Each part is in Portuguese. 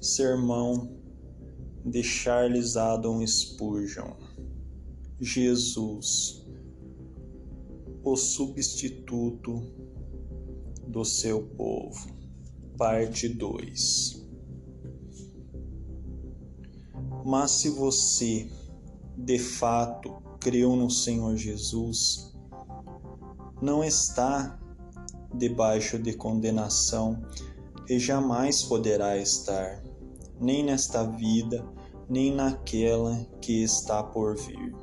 Sermão de Charles Adam Spurgeon. Jesus, o substituto do seu povo. Parte 2. Mas se você de fato creu no Senhor Jesus, não está debaixo de condenação e jamais poderá estar, nem nesta vida, nem naquela que está por vir.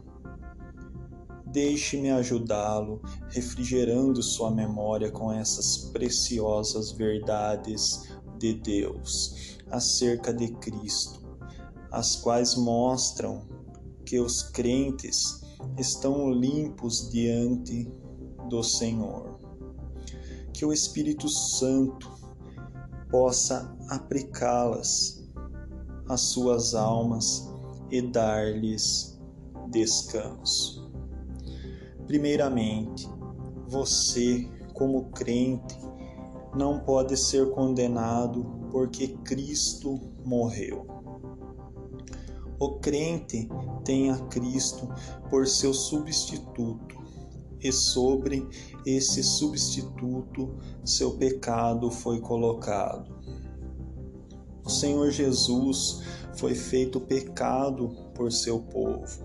Deixe-me ajudá-lo, refrigerando sua memória com essas preciosas verdades de Deus acerca de Cristo, as quais mostram que os crentes estão limpos diante do Senhor. Que o Espírito Santo possa aplicá-las às suas almas e dar-lhes descanso. Primeiramente, você, como crente, não pode ser condenado porque Cristo morreu. O crente tem a Cristo por seu substituto e sobre esse substituto seu pecado foi colocado. O Senhor Jesus foi feito pecado por seu povo.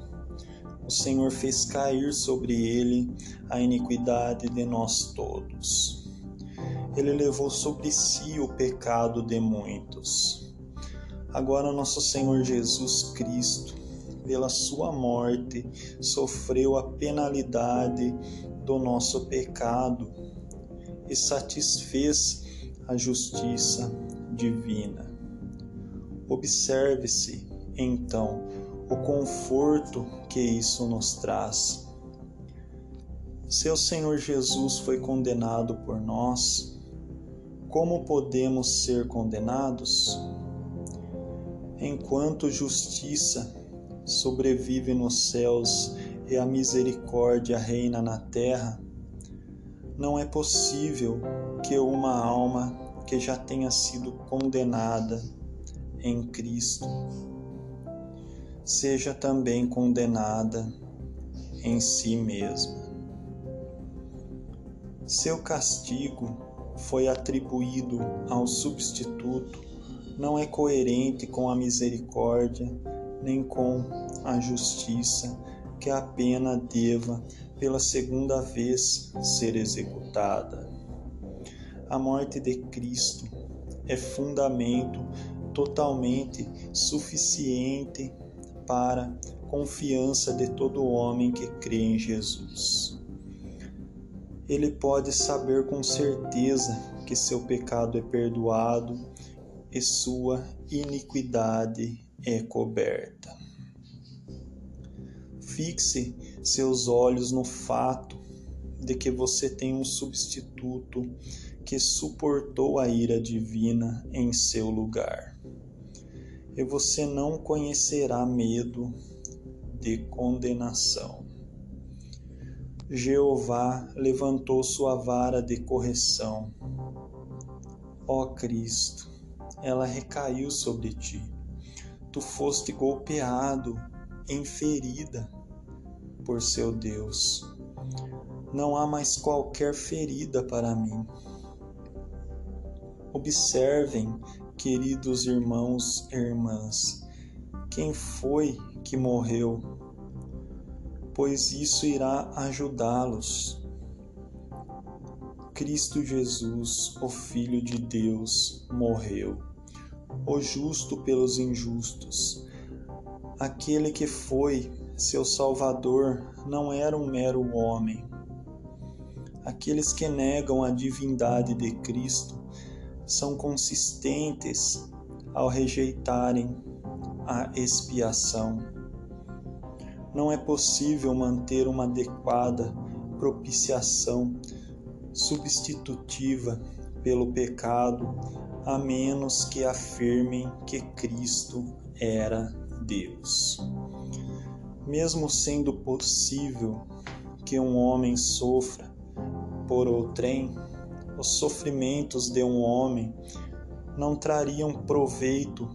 O Senhor fez cair sobre ele a iniquidade de nós todos. Ele levou sobre si o pecado de muitos. Agora, nosso Senhor Jesus Cristo pela sua morte, sofreu a penalidade do nosso pecado e satisfez a justiça divina. Observe-se, então, o conforto que isso nos traz. Seu Senhor Jesus foi condenado por nós, como podemos ser condenados? Enquanto justiça sobrevive nos céus e a misericórdia reina na terra, não é possível que uma alma que já tenha sido condenada em Cristo seja também condenada em si mesma. Seu castigo foi atribuído ao substituto, não é coerente com a misericórdia nem com a justiça que a pena deva pela segunda vez ser executada. A morte de Cristo é fundamento totalmente suficiente para confiança de todo homem que crê em Jesus. Ele pode saber com certeza que seu pecado é perdoado e sua iniquidade é coberta. Fixe seus olhos no fato de que você tem um substituto que suportou a ira divina em seu lugar. E você não conhecerá medo de condenação. Jeová levantou sua vara de correção. Ó Cristo, ela recaiu sobre ti tu foste golpeado em ferida por seu Deus. Não há mais qualquer ferida para mim. Observem, queridos irmãos e irmãs, quem foi que morreu, pois isso irá ajudá-los. Cristo Jesus, o Filho de Deus, morreu o justo pelos injustos. Aquele que foi seu Salvador não era um mero homem. Aqueles que negam a divindade de Cristo são consistentes ao rejeitarem a expiação. Não é possível manter uma adequada propiciação substitutiva pelo pecado a menos que afirmem que Cristo era Deus. Mesmo sendo possível que um homem sofra por outrem, os sofrimentos de um homem não trariam proveito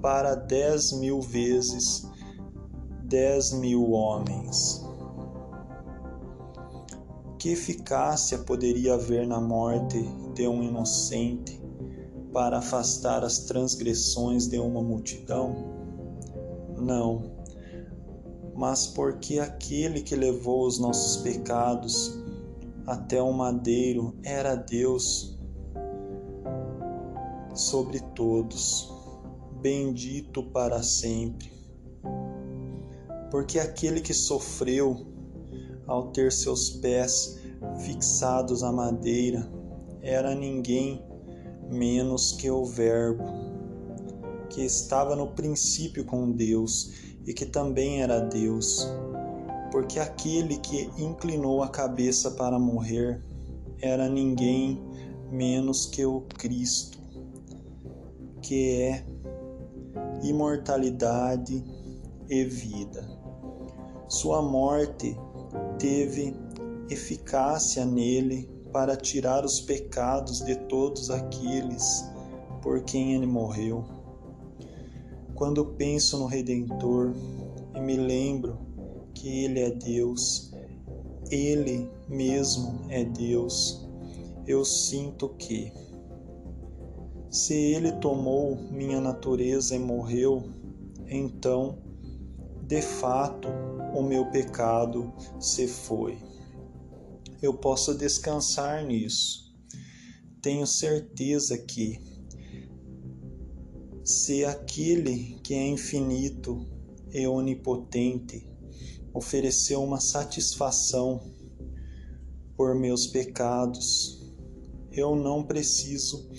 para dez mil vezes dez mil homens. Que eficácia poderia haver na morte de um inocente para afastar as transgressões de uma multidão? Não, mas porque aquele que levou os nossos pecados até o madeiro era Deus sobre todos, bendito para sempre. Porque aquele que sofreu ao ter seus pés fixados à madeira era ninguém menos que o Verbo, que estava no princípio com Deus e que também era Deus. Porque aquele que inclinou a cabeça para morrer era ninguém menos que o Cristo, que é imortalidade e vida. Sua morte teve eficácia nele para tirar os pecados de todos aqueles por quem ele morreu. Quando penso no Redentor e me lembro que ele é Deus, ele mesmo é Deus, eu sinto que, se ele tomou minha natureza e morreu, então, de fato, o meu pecado se foi. Eu posso descansar nisso. Tenho certeza que, se aquele que é infinito e onipotente ofereceu uma satisfação por meus pecados, eu não preciso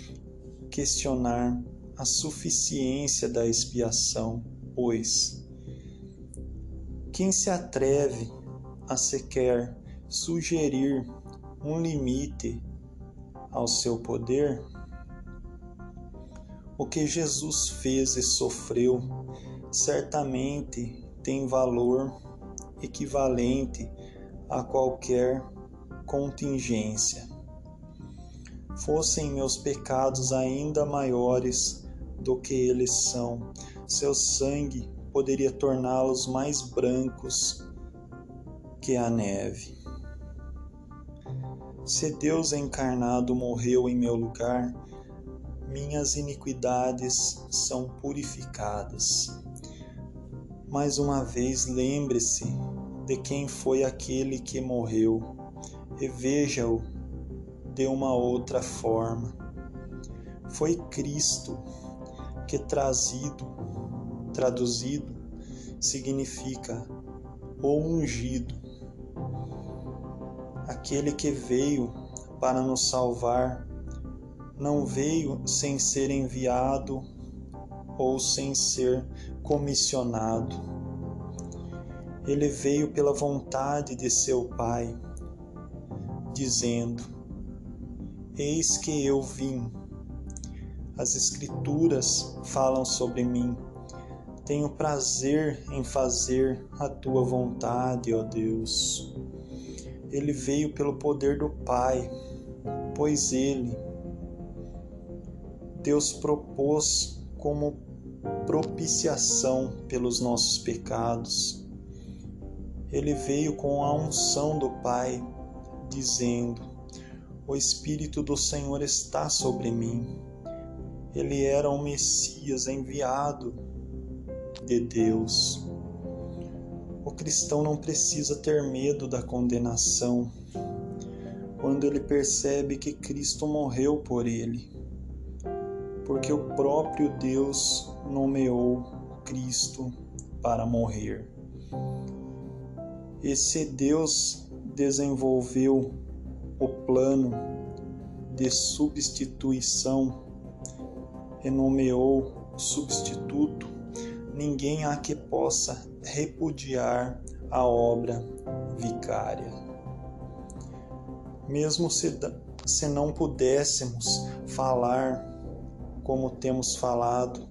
questionar a suficiência da expiação, pois quem se atreve a sequer sugerir um limite ao seu poder, o que Jesus fez e sofreu certamente tem valor equivalente a qualquer contingência. Fossem meus pecados ainda maiores do que eles são, seu sangue poderia torná-los mais brancos que a neve. Se Deus encarnado morreu em meu lugar, minhas iniquidades são purificadas. Mais uma vez, lembre-se de quem foi aquele que morreu e veja-o de uma outra forma. Foi Cristo que trazido, traduzido, significa o ungido aquele que veio para nos salvar não veio sem ser enviado ou sem ser comissionado. Ele veio pela vontade de seu Pai, dizendo: Eis que eu vim. As Escrituras falam sobre mim. Tenho prazer em fazer a tua vontade, ó Deus ele veio pelo poder do Pai, pois ele, Deus propôs como propiciação pelos nossos pecados. Ele veio com a unção do Pai, dizendo: O Espírito do Senhor está sobre mim. Ele era o Messias enviado de Deus. O cristão não precisa ter medo da condenação quando ele percebe que Cristo morreu por ele, porque o próprio Deus nomeou Cristo para morrer. E se Deus desenvolveu o plano de substituição nomeou o substituto, ninguém há que possa repudiar a obra vicária. Mesmo se, se não pudéssemos falar como temos falado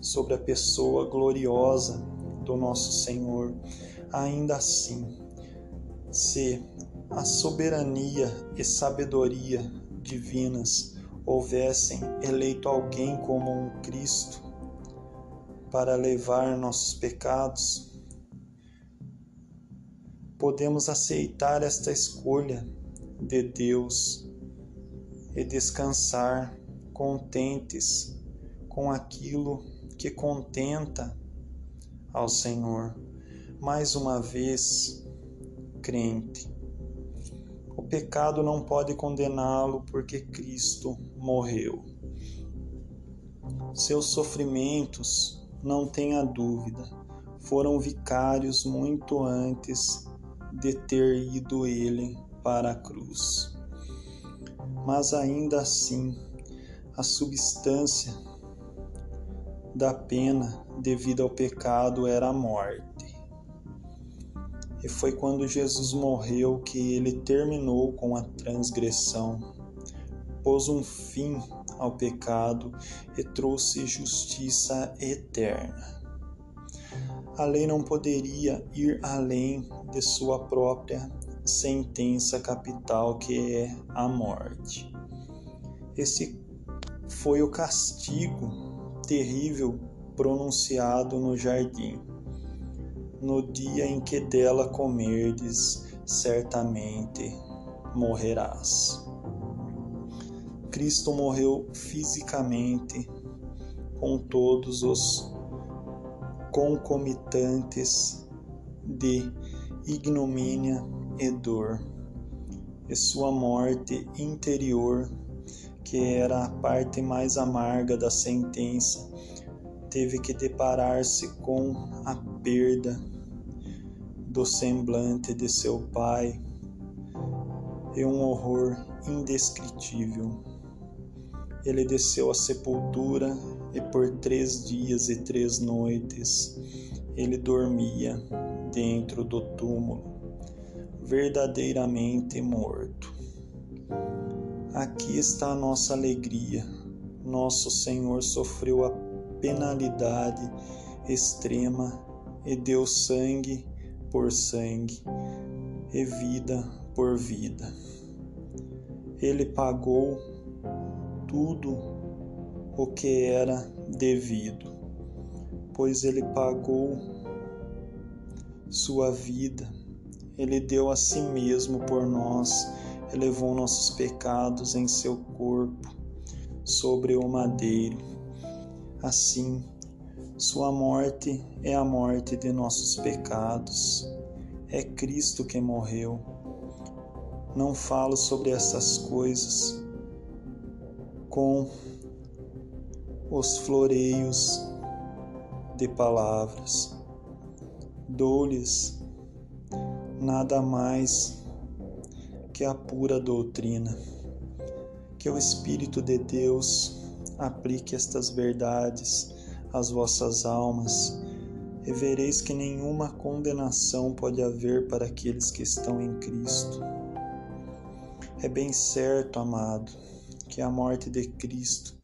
sobre a pessoa gloriosa do nosso Senhor, ainda assim, se a soberania e sabedoria divinas houvessem eleito alguém como um Cristo, para levar nossos pecados, podemos aceitar esta escolha de Deus e descansar contentes com aquilo que contenta ao Senhor. Mais uma vez, crente, o pecado não pode condená-lo porque Cristo morreu. Seus sofrimentos, não tenha dúvida, foram vicários muito antes de ter ido ele para a cruz. Mas ainda assim, a substância da pena devido ao pecado era a morte. E foi quando Jesus morreu que ele terminou com a transgressão, pôs um fim ao pecado e trouxe justiça eterna. A lei não poderia ir além de sua própria sentença capital, que é a morte. Esse foi o castigo terrível pronunciado no jardim. No dia em que dela comerdes, certamente morrerás. Cristo morreu fisicamente com todos os concomitantes de ignomínia e dor, e sua morte interior que era a parte mais amarga da sentença, teve que deparar-se com a perda do semblante de seu pai e um horror indescritível. Ele desceu à sepultura e por três dias e três noites ele dormia dentro do túmulo, verdadeiramente morto. Aqui está a nossa alegria. Nosso Senhor sofreu a penalidade extrema e deu sangue por sangue e vida por vida. Ele pagou tudo o que era devido, pois ele pagou sua vida, ele deu a si mesmo por nós levou nossos pecados em seu corpo sobre o madeiro. Assim, sua morte é a morte de nossos pecados. É Cristo que morreu. Não falo sobre essas coisas com os floreios de palavras. Dou-lhes nada mais que a pura doutrina. Que o Espírito de Deus aplique estas verdades às vossas almas e vereis que nenhuma condenação pode haver para aqueles que estão em Cristo. É bem certo, amado, que a morte de Cristo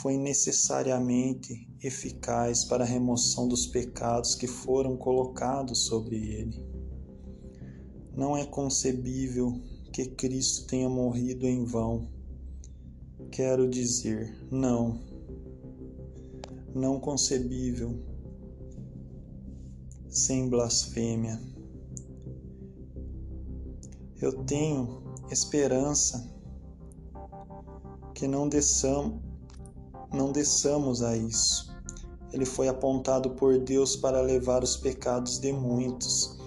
foi necessariamente eficaz para a remoção dos pecados que foram colocados sobre ele. Não é concebível que Cristo tenha morrido em vão. Quero dizer, não. Não concebível, sem blasfêmia. Eu tenho esperança que não desçamos, não desçamos a isso. Ele foi apontado por Deus para levar os pecados de muitos.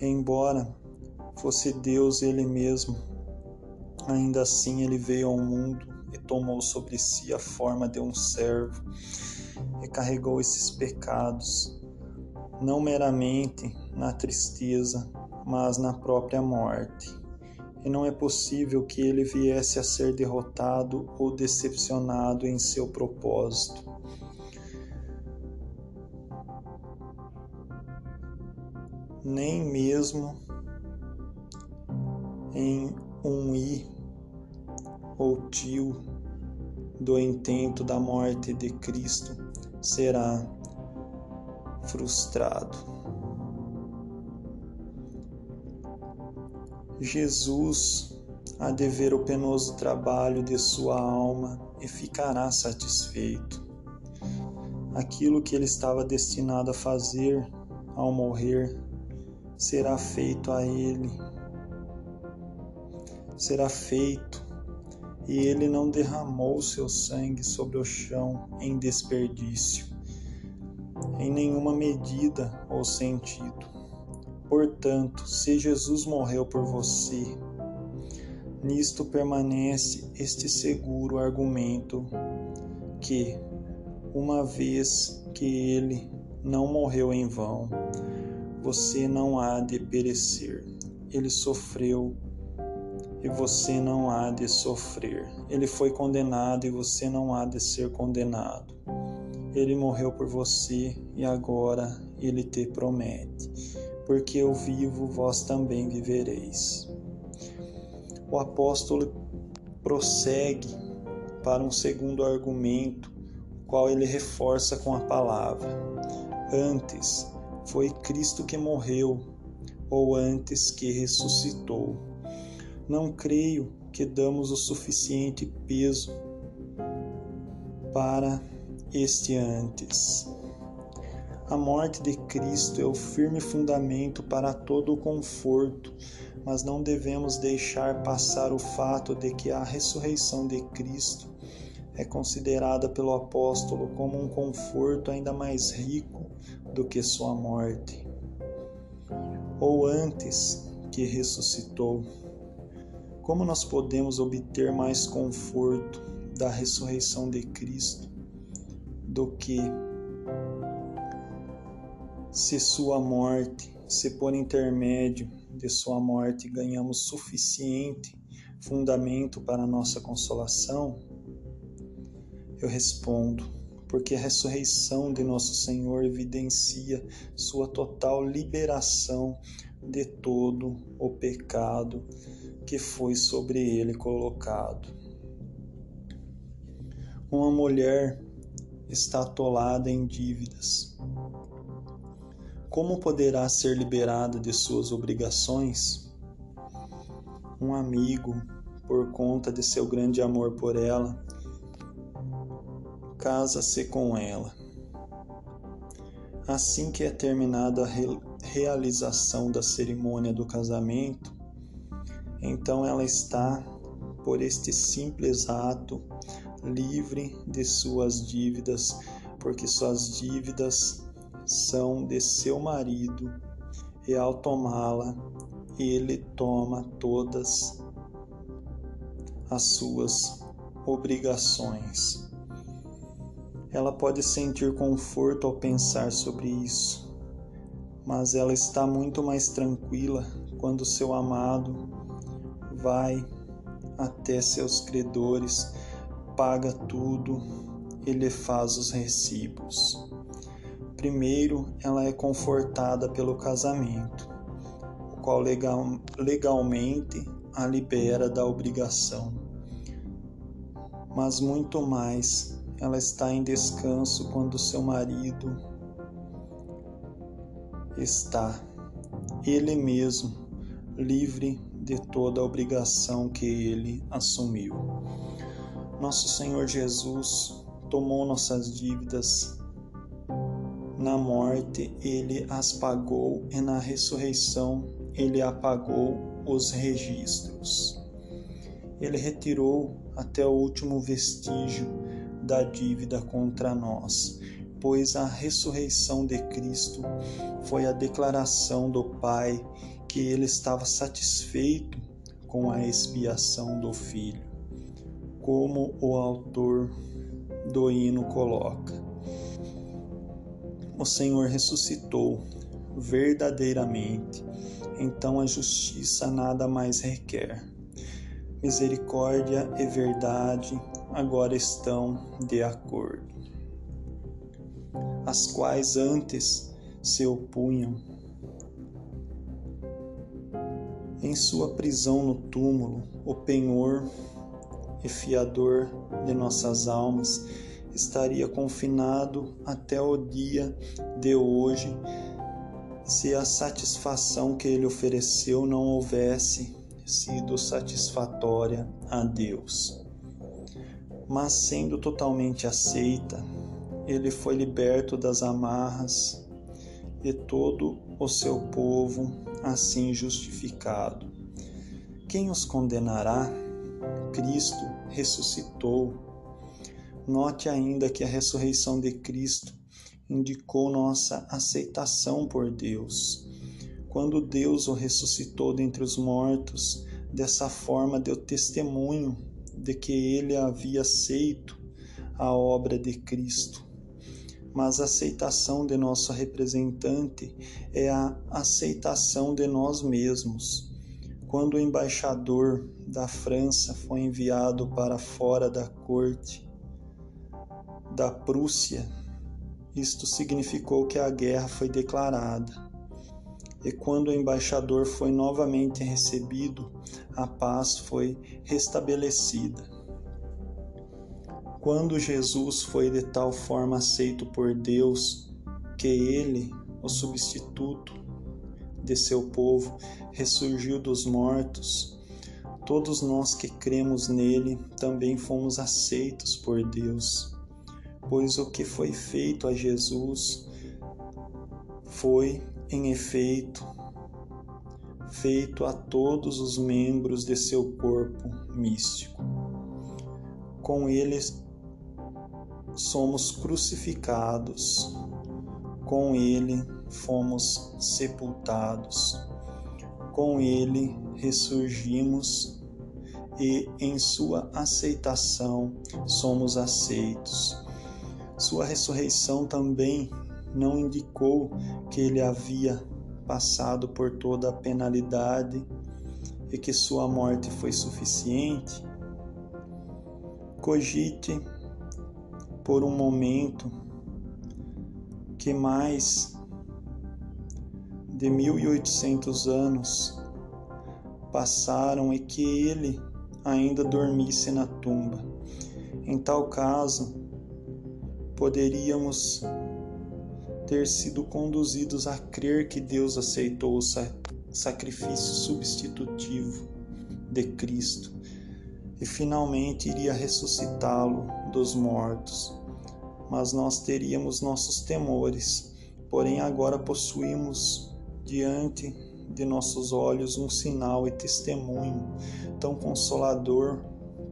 Embora fosse Deus Ele mesmo. Ainda assim, Ele veio ao mundo e tomou sobre si a forma de um servo e carregou esses pecados, não meramente na tristeza, mas na própria morte. E não é possível que ele viesse a ser derrotado ou decepcionado em seu propósito. Nem mesmo em um i ou tio do intento da morte de Cristo será frustrado. Jesus há de ver o penoso trabalho de sua alma e ficará satisfeito. aquilo que ele estava destinado a fazer ao morrer será feito a ele. Será feito, e ele não derramou seu sangue sobre o chão em desperdício, em nenhuma medida ou sentido. Portanto, se Jesus morreu por você, nisto permanece este seguro argumento que, uma vez que ele não morreu em vão, você não há de perecer. Ele sofreu e você não há de sofrer. Ele foi condenado e você não há de ser condenado. Ele morreu por você e agora ele te promete: porque eu vivo, vós também vivereis. O apóstolo prossegue para um segundo argumento, qual ele reforça com a palavra: Antes foi Cristo que morreu, ou antes que ressuscitou. Não creio que damos o suficiente peso para este antes. A morte de Cristo é o firme fundamento para todo o conforto, mas não devemos deixar passar o fato de que a ressurreição de Cristo é considerada pelo apóstolo como um conforto ainda mais rico do que sua morte. Ou antes que ressuscitou, como nós podemos obter mais conforto da ressurreição de Cristo do que se sua morte, se por intermédio de sua morte ganhamos suficiente fundamento para nossa consolação? Eu respondo, porque a ressurreição de nosso Senhor evidencia sua total liberação de todo o pecado que foi sobre ele colocado. Uma mulher está atolada em dívidas. Como poderá ser liberada de suas obrigações? Um amigo, por conta de seu grande amor por ela, casa-se com ela. Assim que é terminada a realização da cerimônia do casamento, então ela está, por este simples ato, livre de suas dívidas, porque suas dívidas são de seu marido, e ao tomá-la, ele toma todas as suas obrigações. Ela pode sentir conforto ao pensar sobre isso, mas ela está muito mais tranquila quando seu amado vai até seus credores, paga tudo e lhe faz os recibos. Primeiro, ela é confortada pelo casamento, o qual legal, legalmente a libera da obrigação. Mas muito mais ela está em descanso quando seu marido está ele mesmo livre de toda a obrigação que ele assumiu. Nosso Senhor Jesus tomou nossas dívidas na morte, ele as pagou e na ressurreição ele apagou os registros. Ele retirou até o último vestígio da dívida contra nós, pois a ressurreição de Cristo foi a declaração do Pai que ele estava satisfeito com a expiação do Filho, como o autor do hino coloca. O Senhor ressuscitou verdadeiramente, então a justiça nada mais requer. Misericórdia e verdade agora estão de acordo, as quais antes se opunham. Em sua prisão no túmulo, o penhor e fiador de nossas almas estaria confinado até o dia de hoje se a satisfação que ele ofereceu não houvesse sido satisfatória a Deus mas sendo totalmente aceita, ele foi liberto das amarras e todo o seu povo assim justificado. Quem os condenará? Cristo ressuscitou. Note ainda que a ressurreição de Cristo indicou nossa aceitação por Deus. Quando Deus o ressuscitou dentre os mortos, dessa forma deu testemunho de que ele havia aceito a obra de Cristo mas a aceitação de nosso representante é a aceitação de nós mesmos. Quando o embaixador da França foi enviado para fora da corte da Prússia, isto significou que a guerra foi declarada. E quando o embaixador foi novamente recebido, a paz foi restabelecida. Quando Jesus foi de tal forma aceito por Deus que ele, o substituto de seu povo, ressurgiu dos mortos, todos nós que cremos nele também fomos aceitos por Deus, pois o que foi feito a Jesus foi, em efeito, feito a todos os membros de seu corpo místico. Com eles somos crucificados, com Ele fomos sepultados, com Ele ressurgimos e em Sua aceitação somos aceitos. Sua ressurreição também não indicou que Ele havia passado por toda a penalidade e que Sua morte foi suficiente. Cogite por um momento que mais de 1800 anos passaram e que ele ainda dormisse na tumba. Em tal caso, poderíamos ter sido conduzidos a crer que Deus aceitou o sacrifício substitutivo de Cristo e finalmente iria ressuscitá-lo dos mortos mas nós teríamos nossos temores. Porém, agora possuímos diante de nossos olhos um sinal e testemunho tão consolador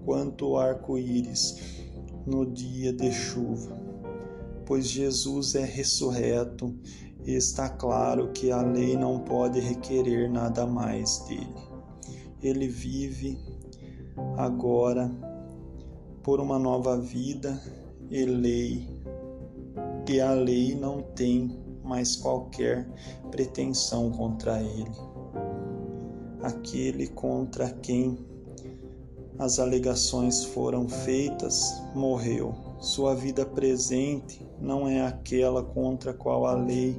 quanto o arco-íris no dia de chuva. Pois Jesus é ressurreto e está claro que a lei não pode requerer nada mais dele. Ele vive agora por uma nova vida e lei, e a lei não tem mais qualquer pretensão contra ele. Aquele contra quem as alegações foram feitas morreu. Sua vida presente não é aquela contra a qual a lei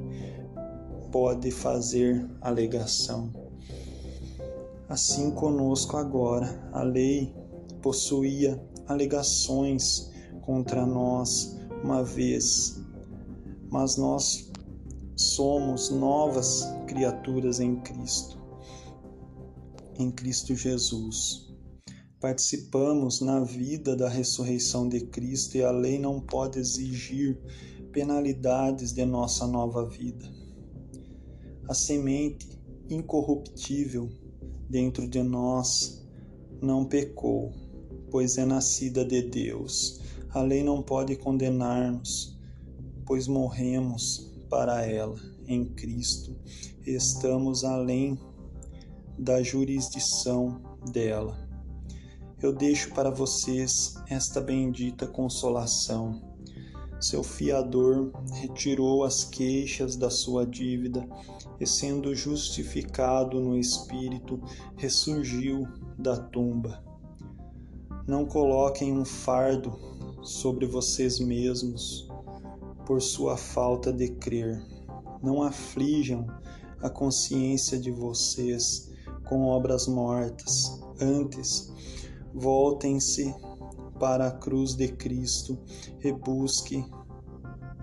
pode fazer alegação. Assim conosco agora, a lei possuía alegações contra nós uma vez, mas nós somos novas criaturas em Cristo, em Cristo Jesus. Participamos na vida da ressurreição de Cristo e a lei não pode exigir penalidades de nossa nova vida. A semente incorruptível dentro de nós não pecou, pois é nascida de Deus a lei não pode condenar-nos, pois morremos para ela em Cristo estamos além da jurisdição dela. Eu deixo para vocês esta bendita consolação. Seu fiador retirou as queixas da sua dívida e, sendo justificado no Espírito, ressurgiu da tumba. Não coloquem um fardo sobre vocês mesmos por sua falta de crer. Não aflijam a consciência de vocês com obras mortas. Antes, voltem-se para a cruz de Cristo e busque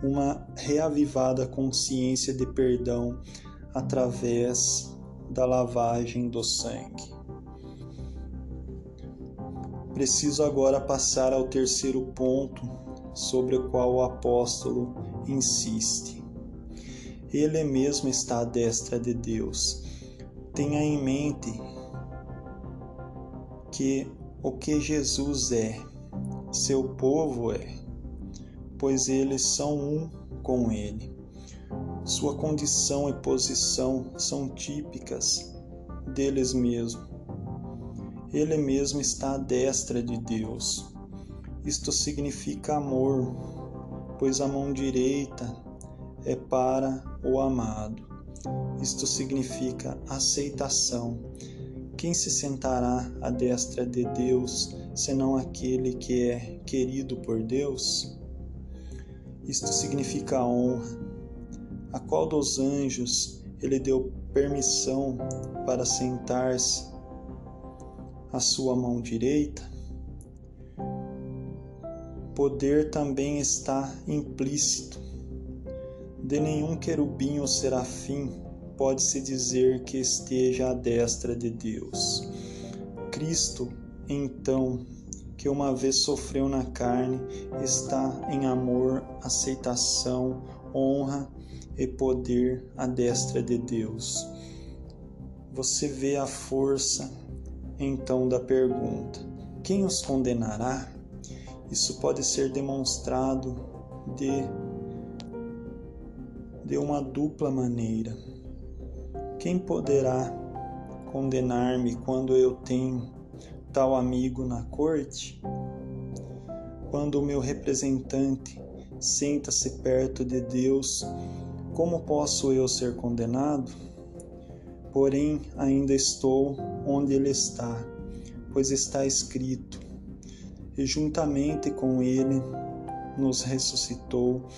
uma reavivada consciência de perdão através da lavagem do sangue. Preciso agora passar ao terceiro ponto sobre o qual o apóstolo insiste. Ele mesmo está à destra de Deus. Tenha em mente que o que Jesus é, seu povo é, pois eles são um com ele. Sua condição e posição são típicas deles mesmos. Ele mesmo está à destra de Deus. Isto significa amor, pois a mão direita é para o amado. Isto significa aceitação. Quem se sentará à destra de Deus senão aquele que é querido por Deus? Isto significa honra. A qual dos anjos ele deu permissão para sentar-se à sua mão direita? poder também está implícito. De nenhum querubim ou serafim pode-se dizer que esteja à destra de Deus. Cristo, então, que uma vez sofreu na carne, está em amor, aceitação, honra e poder à destra de Deus. Você vê a força então da pergunta: quem os condenará? Isso pode ser demonstrado de, de uma dupla maneira. Quem poderá condenar-me quando eu tenho tal amigo na corte? Quando o meu representante senta-se perto de Deus, como posso eu ser condenado? Porém, ainda estou onde ele está, pois está escrito: e juntamente com ele nos ressuscitou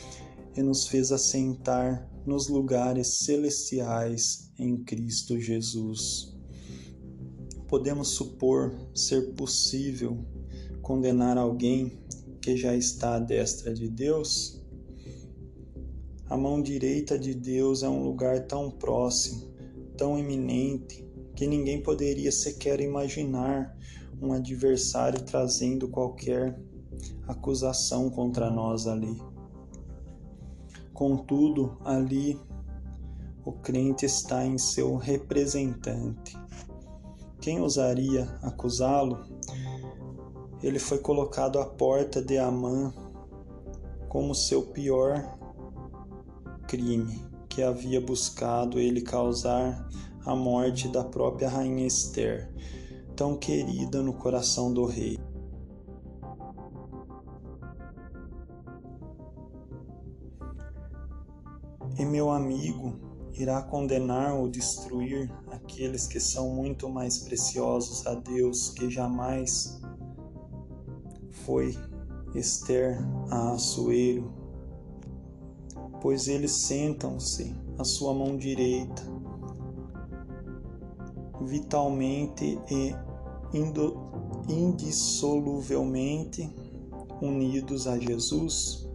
e nos fez assentar nos lugares celestiais em Cristo Jesus. Podemos supor ser possível condenar alguém que já está à destra de Deus? A mão direita de Deus é um lugar tão próximo, tão eminente, que ninguém poderia sequer imaginar um adversário trazendo qualquer acusação contra nós ali. Contudo, ali o crente está em seu representante. Quem ousaria acusá-lo? Ele foi colocado à porta de Amã como seu pior crime, que havia buscado ele causar a morte da própria rainha Esther tão querida no coração do rei. E meu amigo irá condenar ou destruir aqueles que são muito mais preciosos a Deus que jamais foi Esther a Assuero, pois eles sentam-se à sua mão direita, vitalmente e indissoluvelmente unidos a Jesus?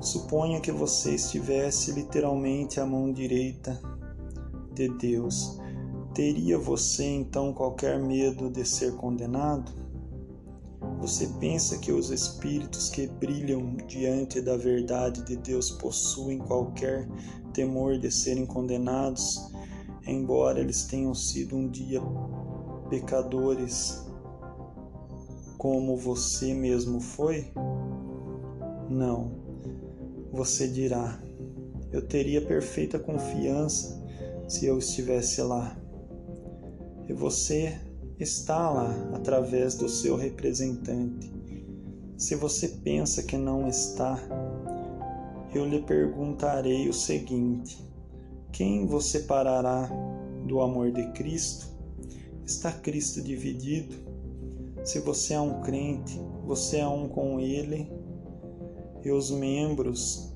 Suponha que você estivesse literalmente à mão direita de Deus. Teria você então qualquer medo de ser condenado? Você pensa que os espíritos que brilham diante da verdade de Deus possuem qualquer temor de serem condenados, embora eles tenham sido um dia pecadores como você mesmo foi? Não. Você dirá: Eu teria perfeita confiança se eu estivesse lá. E você está lá através do seu representante. Se você pensa que não está, eu lhe perguntarei o seguinte: quem você parará do amor de Cristo? Está Cristo dividido? Se você é um crente, você é um com Ele e os membros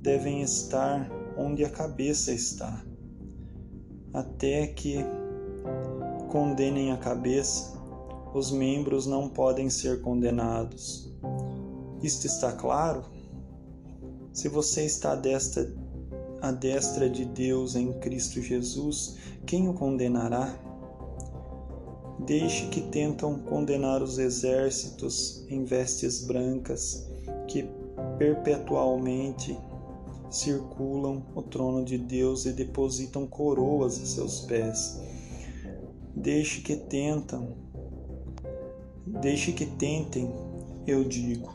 devem estar onde a cabeça está, até que condenem a cabeça, os membros não podem ser condenados. Isto está claro? Se você está à destra, à destra de Deus em Cristo Jesus, quem o condenará? Deixe que tentam condenar os exércitos em vestes brancas, perpetualmente circulam o trono de Deus e depositam coroas a seus pés. Deixe que tentam, deixe que tentem, eu digo,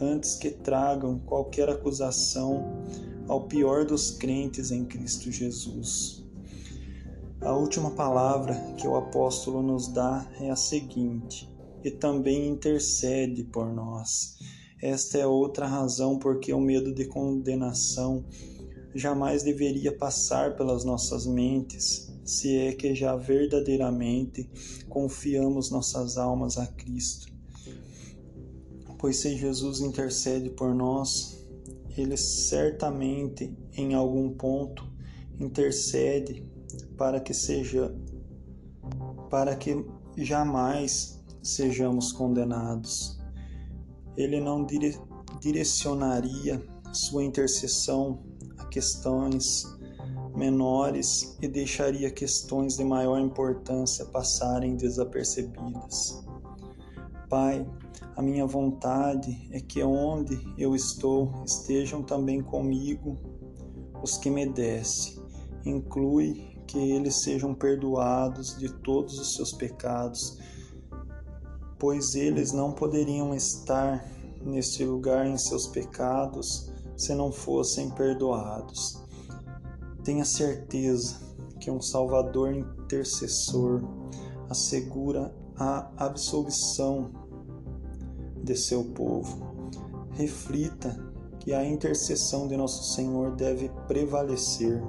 antes que tragam qualquer acusação ao pior dos crentes em Cristo Jesus. A última palavra que o apóstolo nos dá é a seguinte: e também intercede por nós. Esta é outra razão porque o medo de condenação jamais deveria passar pelas nossas mentes, se é que já verdadeiramente confiamos nossas almas a Cristo. Pois se Jesus intercede por nós, ele certamente em algum ponto intercede para que seja para que jamais sejamos condenados. Ele não dire, direcionaria sua intercessão a questões menores e deixaria questões de maior importância passarem desapercebidas. Pai, a minha vontade é que onde eu estou estejam também comigo os que me desse. Inclui que eles sejam perdoados de todos os seus pecados pois eles não poderiam estar neste lugar em seus pecados se não fossem perdoados. Tenha certeza que um Salvador intercessor assegura a absolvição de seu povo. Reflita que a intercessão de nosso Senhor deve prevalecer.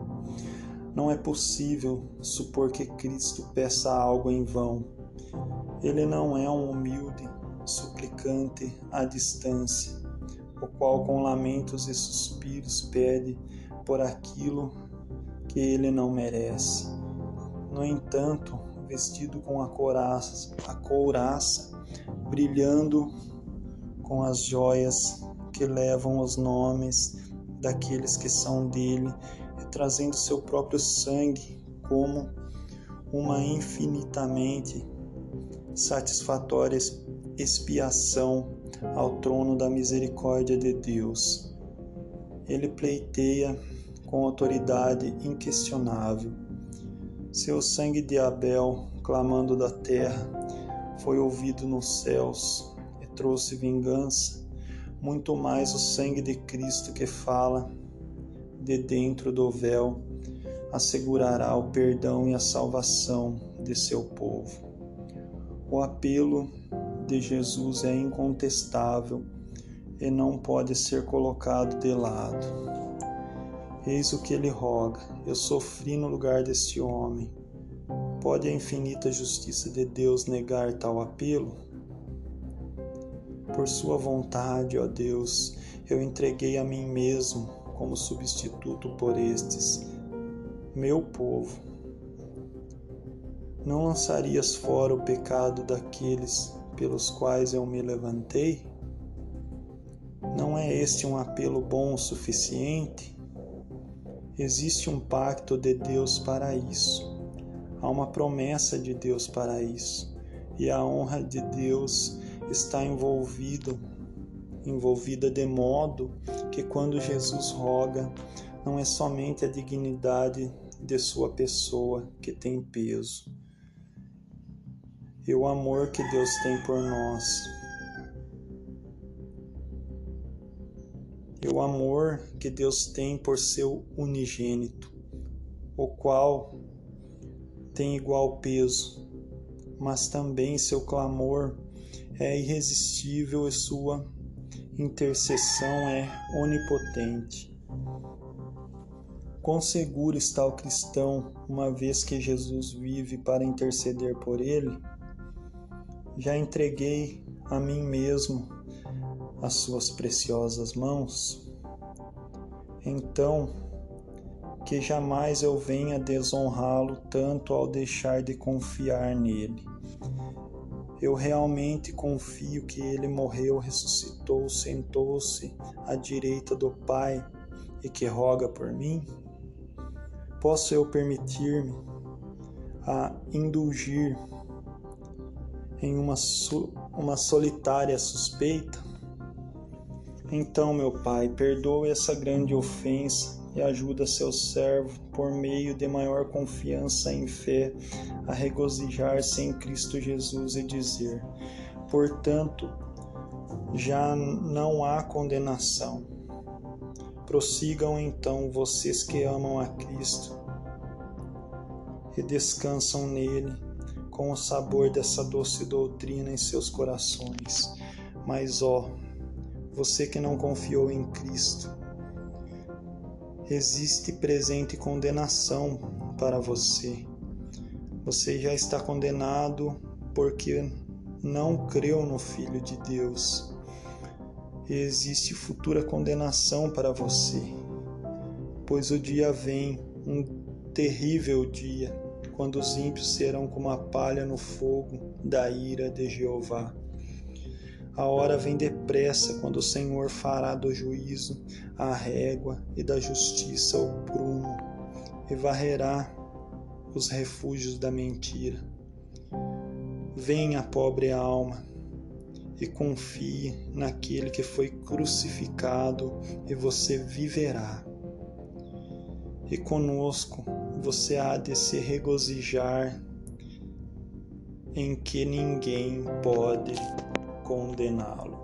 Não é possível supor que Cristo peça algo em vão ele não é um humilde suplicante à distância, o qual com lamentos e suspiros pede por aquilo que ele não merece. No entanto, vestido com a couraça, a couraça brilhando com as joias que levam os nomes daqueles que são dele, trazendo seu próprio sangue como uma infinitamente satisfatória expiação ao trono da misericórdia de Deus. Ele pleiteia com autoridade inquestionável. Seu sangue de Abel, clamando da terra, foi ouvido nos céus e trouxe vingança, muito mais o sangue de Cristo que fala de dentro do véu assegurará o perdão e a salvação de seu povo. O apelo de Jesus é incontestável e não pode ser colocado de lado. Eis o que ele roga: eu sofri no lugar deste homem. Pode a infinita justiça de Deus negar tal apelo? Por sua vontade, ó Deus, eu entreguei a mim mesmo como substituto por estes, meu povo não lançarias fora o pecado daqueles pelos quais eu me levantei? Não é este um apelo bom o suficiente? Existe um pacto de Deus para isso. Há uma promessa de Deus para isso. E a honra de Deus está envolvida, envolvida de modo que quando Jesus roga, não é somente a dignidade de sua pessoa que tem peso, e o amor que Deus tem por nós. O amor que Deus tem por seu unigênito, o qual tem igual peso, mas também seu clamor é irresistível e sua intercessão é onipotente. Quão seguro está o cristão uma vez que Jesus vive para interceder por ele? já entreguei a mim mesmo as suas preciosas mãos? Então, que jamais eu venha desonrá-lo tanto ao deixar de confiar nele. Eu realmente confio que ele morreu, ressuscitou, sentou-se à direita do Pai e que roga por mim? Posso eu permitir-me a indulgir em uma, uma solitária suspeita? Então, meu Pai, perdoe essa grande ofensa e ajuda seu servo, por meio de maior confiança em fé, a regozijar-se em Cristo Jesus e dizer: Portanto, já não há condenação. Prossigam então vocês que amam a Cristo e descansam nele com o sabor dessa doce doutrina em seus corações. Mas, ó, você que não confiou em Cristo, existe presente condenação para você. Você já está condenado porque não creu no Filho de Deus. Existe futura condenação para você, pois o dia vem, um terrível dia, quando os ímpios serão como a palha no fogo da ira de Jeová. A hora vem depressa quando o Senhor fará do juízo a régua e da justiça o prumo, e varrerá os refúgios da mentira. Venha, pobre alma, e confie naquele que foi crucificado, e você viverá. E conosco você há de se regozijar em que ninguém pode condená-lo.